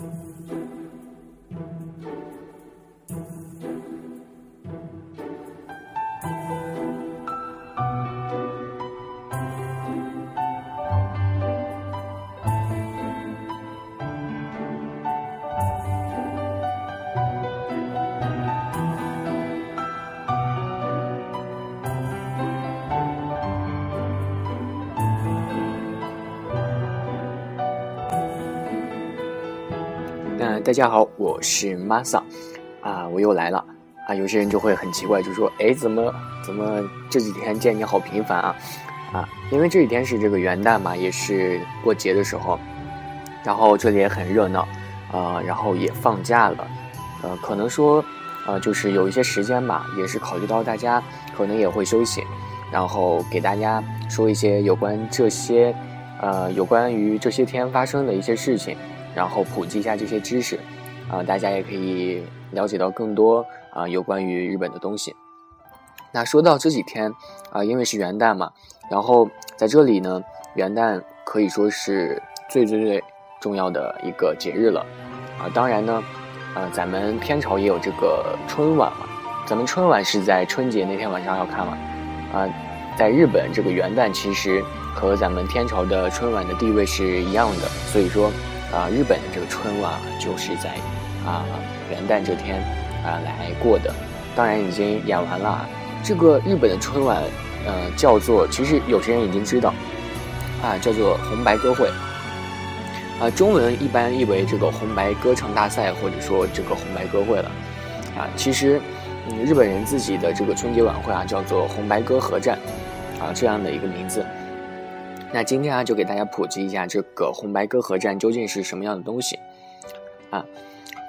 嗯，大家好，我是 Masa，啊，我又来了啊。有些人就会很奇怪，就说，哎，怎么怎么这几天见你好频繁啊？啊，因为这几天是这个元旦嘛，也是过节的时候，然后这里也很热闹，啊，然后也放假了，呃，可能说，呃，就是有一些时间吧，也是考虑到大家可能也会休息，然后给大家说一些有关这些，呃，有关于这些天发生的一些事情。然后普及一下这些知识，啊，大家也可以了解到更多啊有关于日本的东西。那说到这几天啊，因为是元旦嘛，然后在这里呢，元旦可以说是最最最重要的一个节日了，啊，当然呢，啊，咱们天朝也有这个春晚嘛，咱们春晚是在春节那天晚上要看嘛，啊，在日本这个元旦其实和咱们天朝的春晚的地位是一样的，所以说。啊，日本的这个春晚就是在啊元旦这天啊来过的，当然已经演完了。这个日本的春晚，呃，叫做其实有些人已经知道，啊，叫做红白歌会，啊，中文一般译为这个红白歌唱大赛，或者说这个红白歌会了，啊，其实嗯，日本人自己的这个春节晚会啊，叫做红白歌合战，啊，这样的一个名字。那今天啊，就给大家普及一下这个红白歌合战究竟是什么样的东西啊？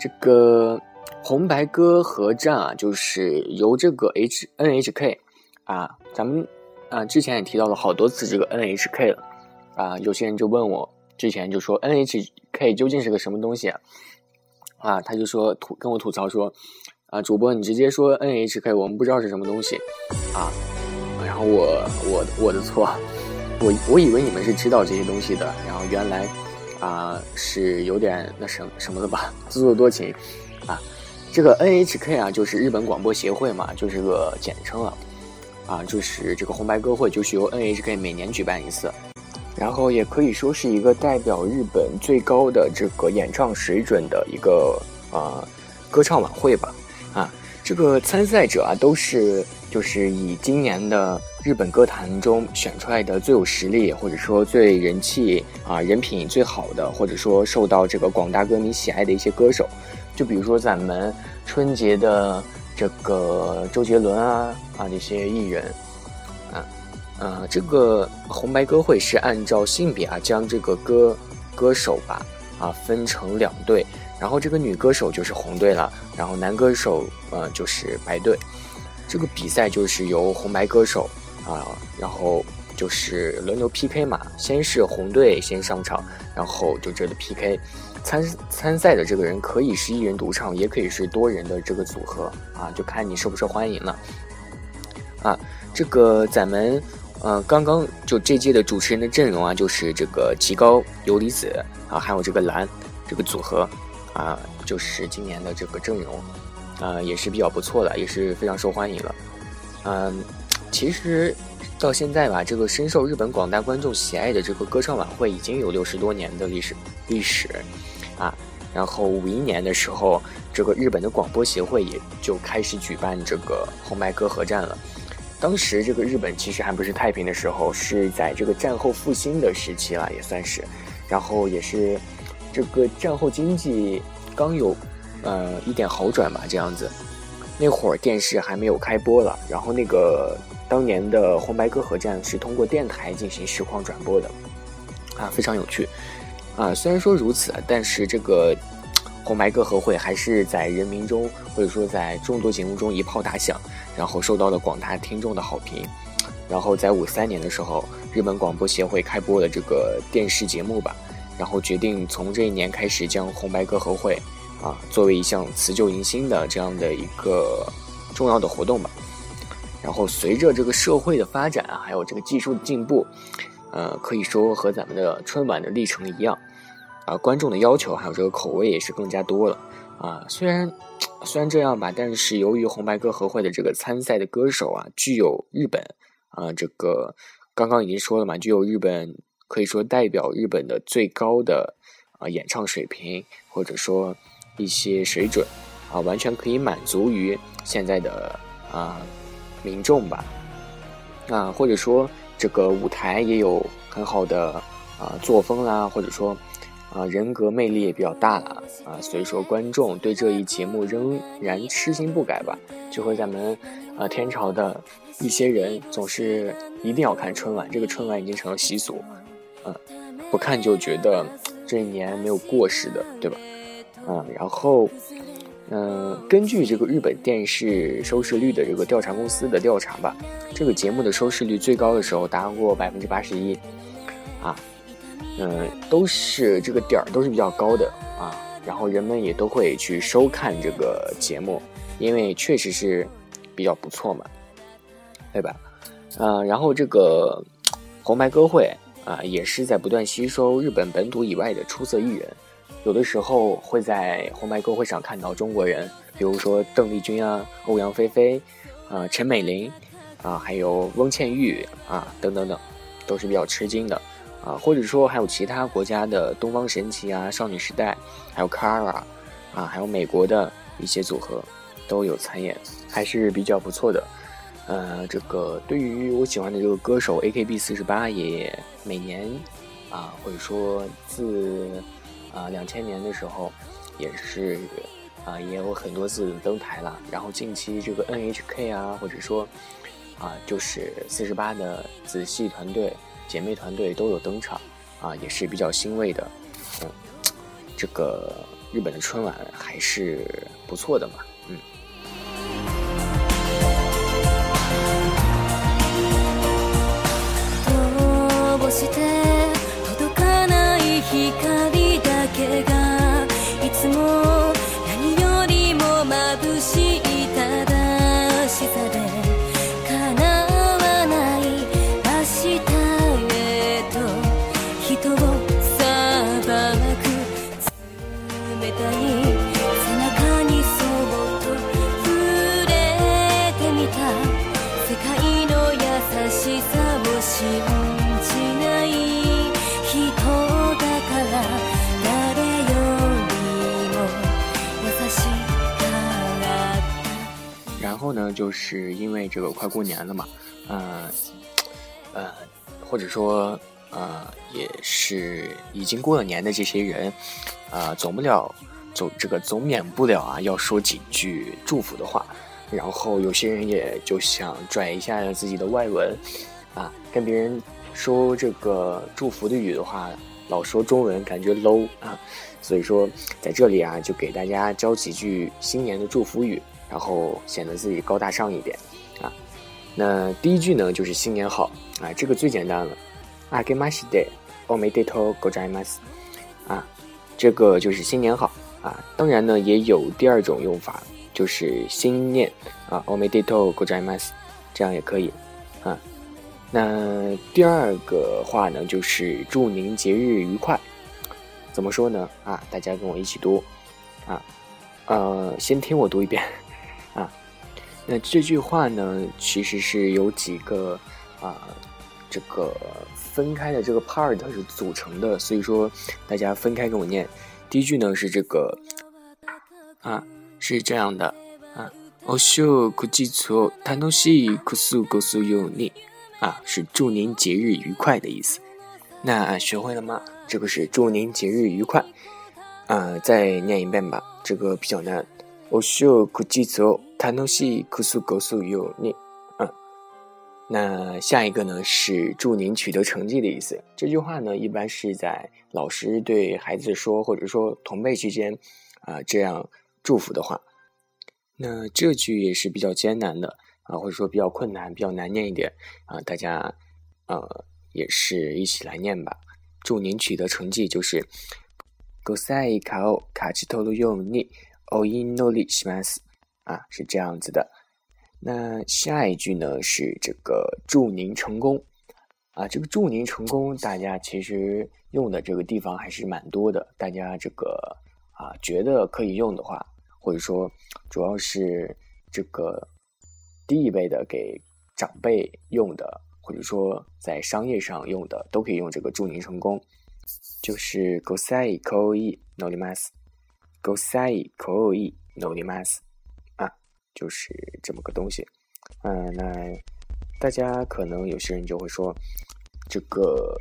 这个红白歌合战啊，就是由这个 H N H K 啊，咱们啊之前也提到了好多次这个 N H K 了啊，有些人就问我，之前就说 N H K 究竟是个什么东西啊？啊，他就说吐跟我吐槽说啊，主播你直接说 N H K，我们不知道是什么东西啊，然后我我我的错。我我以为你们是知道这些东西的，然后原来，啊是有点那什什么的吧，自作多情，啊，这个 NHK 啊就是日本广播协会嘛，就是个简称了，啊就是这个红白歌会就是由 NHK 每年举办一次，然后也可以说是一个代表日本最高的这个演唱水准的一个啊歌唱晚会吧，这个参赛者啊都是就是以今年的。日本歌坛中选出来的最有实力，或者说最人气啊人品最好的，或者说受到这个广大歌迷喜爱的一些歌手，就比如说咱们春节的这个周杰伦啊啊这些艺人，啊啊这个红白歌会是按照性别啊将这个歌歌手吧啊分成两队，然后这个女歌手就是红队了，然后男歌手呃就是白队，这个比赛就是由红白歌手。啊，然后就是轮流 PK 嘛，先是红队先上场，然后就这里 PK，参参赛的这个人可以是一人独唱，也可以是多人的这个组合啊，就看你受不受欢迎了。啊，这个咱们呃刚刚就这届的主持人的阵容啊，就是这个极高游离子啊，还有这个蓝这个组合啊，就是今年的这个阵容啊，也是比较不错的，也是非常受欢迎了，嗯。其实，到现在吧，这个深受日本广大观众喜爱的这个歌唱晚会已经有六十多年的历史历史，啊，然后五一年的时候，这个日本的广播协会也就开始举办这个红白歌合战了。当时这个日本其实还不是太平的时候，是在这个战后复兴的时期了，也算是，然后也是这个战后经济刚有呃一点好转吧，这样子。那会儿电视还没有开播了，然后那个。当年的红白歌合战是通过电台进行实况转播的，啊，非常有趣，啊，虽然说如此，但是这个红白歌合会还是在人民中或者说在众多节目中一炮打响，然后受到了广大听众的好评。然后在五三年的时候，日本广播协会开播了这个电视节目吧，然后决定从这一年开始将红白歌合会啊作为一项辞旧迎新的这样的一个重要的活动吧。然后随着这个社会的发展啊，还有这个技术的进步，呃，可以说和咱们的春晚的历程一样，啊观众的要求还有这个口味也是更加多了啊。虽然虽然这样吧，但是由于红白歌合会的这个参赛的歌手啊，具有日本啊这个刚刚已经说了嘛，具有日本可以说代表日本的最高的啊演唱水平，或者说一些水准啊，完全可以满足于现在的啊民众吧啊，或者说这个舞台也有很好的啊作风啦，或者说。啊，人格魅力也比较大了啊，所以说观众对这一节目仍然痴心不改吧。就和咱们啊天朝的一些人总是一定要看春晚，这个春晚已经成了习俗，嗯，不看就觉得这一年没有过似的，对吧？嗯，然后嗯，根据这个日本电视收视率的这个调查公司的调查吧，这个节目的收视率最高的时候达过百分之八十一，啊。嗯，都是这个点儿都是比较高的啊，然后人们也都会去收看这个节目，因为确实是比较不错嘛，对吧？嗯，然后这个红白歌会啊，也是在不断吸收日本本土以外的出色艺人，有的时候会在红白歌会上看到中国人，比如说邓丽君啊、欧阳菲菲啊、陈美玲啊，还有翁倩玉啊等等等，都是比较吃惊的。啊，或者说还有其他国家的东方神起啊、少女时代，还有 Kara，啊，还有美国的一些组合都有参演，还是比较不错的。呃，这个对于我喜欢的这个歌手 AKB 四十八，也每年啊，或者说自啊两千年的时候，也是啊也有很多次登台了。然后近期这个 NHK 啊，或者说啊就是四十八的子系团队。姐妹团队都有登场，啊，也是比较欣慰的。嗯，这个日本的春晚还是不错的嘛。嗯。呢就是因为这个快过年了嘛，嗯，呃，或者说呃，也是已经过了年的这些人，啊，总不了总这个总免不了啊，要说几句祝福的话，然后有些人也就想拽一下自己的外文，啊，跟别人说这个祝福的语的话，老说中文感觉 low 啊，所以说在这里啊，就给大家教几句新年的祝福语。然后显得自己高大上一点，啊，那第一句呢就是新年好啊，这个最简单了，啊，gimashi de，ome ditto 啊，这个就是新年好啊。当然呢，也有第二种用法，就是新年啊，ome ditto ます这样也可以啊。那第二个话呢，就是祝您节日愉快。怎么说呢？啊，大家跟我一起读啊，呃，先听我读一遍啊。那这句话呢，其实是有几个啊，这个。分开的这个 part 是组成的，所以说大家分开跟我念。第一句呢是这个啊，是这样的啊，おしょくじつを楽しいくすごすよに啊，是祝您节日愉快的意思。那学会了吗？这个是祝您节日愉快啊，再念一遍吧，这个比较难。おしょくじつを楽しいくすごすように，嗯， 那下一个呢是祝您取得成绩的意思。这句话呢一般是在老师对孩子说，或者说同辈之间啊这样祝福的话。那这句也是比较艰难的啊，或者说比较困难、比较难念一点啊。大家呃也是一起来念吧。祝您取得成绩就是ごさいかを勝ち取るようにお祈りします。啊，是这样子的。 那下一句呢是这个祝您成功啊，这个祝您成功，大家其实用的这个地方还是蛮多的。大家这个啊觉得可以用的话，或者说主要是这个低一辈的给长辈用的，或者说在商业上用的，都可以用这个祝您成功。就是 go say ko i no limas，go say ko i no limas，啊，就是这么个东西。嗯，那大家可能有些人就会说，这个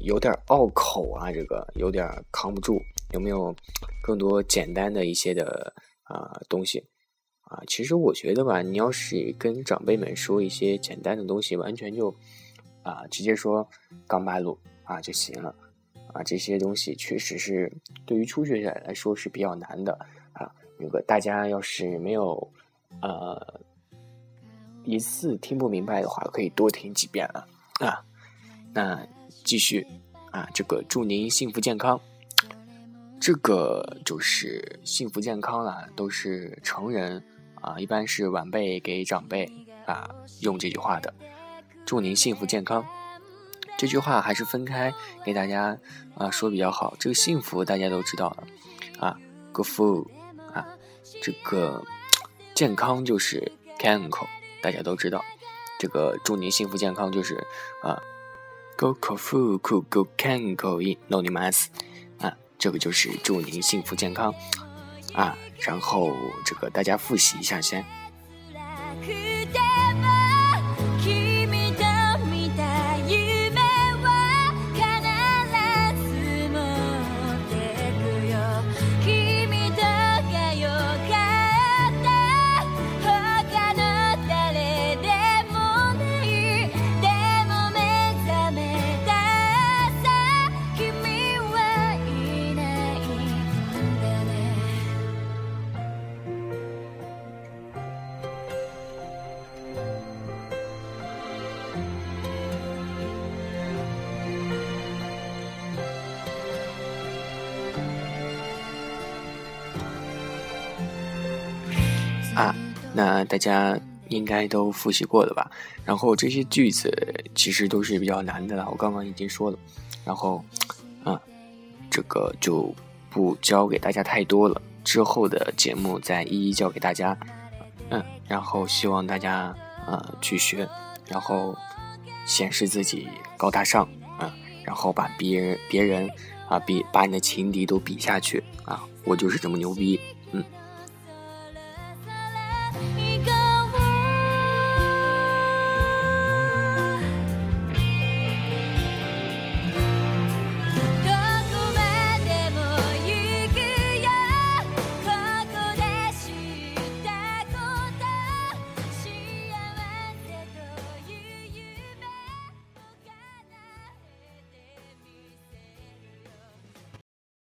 有点拗口啊，这个有点扛不住。有没有更多简单的一些的啊东西啊？其实我觉得吧，你要是跟长辈们说一些简单的东西，完全就啊直接说刚八路啊就行了啊。这些东西确实是对于初学者来说是比较难的啊。那个大家要是没有呃。一次听不明白的话，可以多听几遍了啊。那继续啊，这个祝您幸福健康，这个就是幸福健康了，都是成人啊，一般是晚辈给长辈啊用这句话的。祝您幸福健康，这句话还是分开给大家啊说比较好。这个幸福大家都知道了啊，good food 啊，这个健康就是 canco。大家都知道，这个祝您幸福健康就是啊，go ko fu ku go can ko in no ni mas，啊，这个就是祝您幸福健康啊，然后这个大家复习一下先。那大家应该都复习过了吧？然后这些句子其实都是比较难的了，我刚刚已经说了。然后，啊，这个就不教给大家太多了，之后的节目再一一教给大家。嗯，然后希望大家呃去学，然后显示自己高大上啊，然后把别人别人啊比把你的情敌都比下去啊，我就是这么牛逼。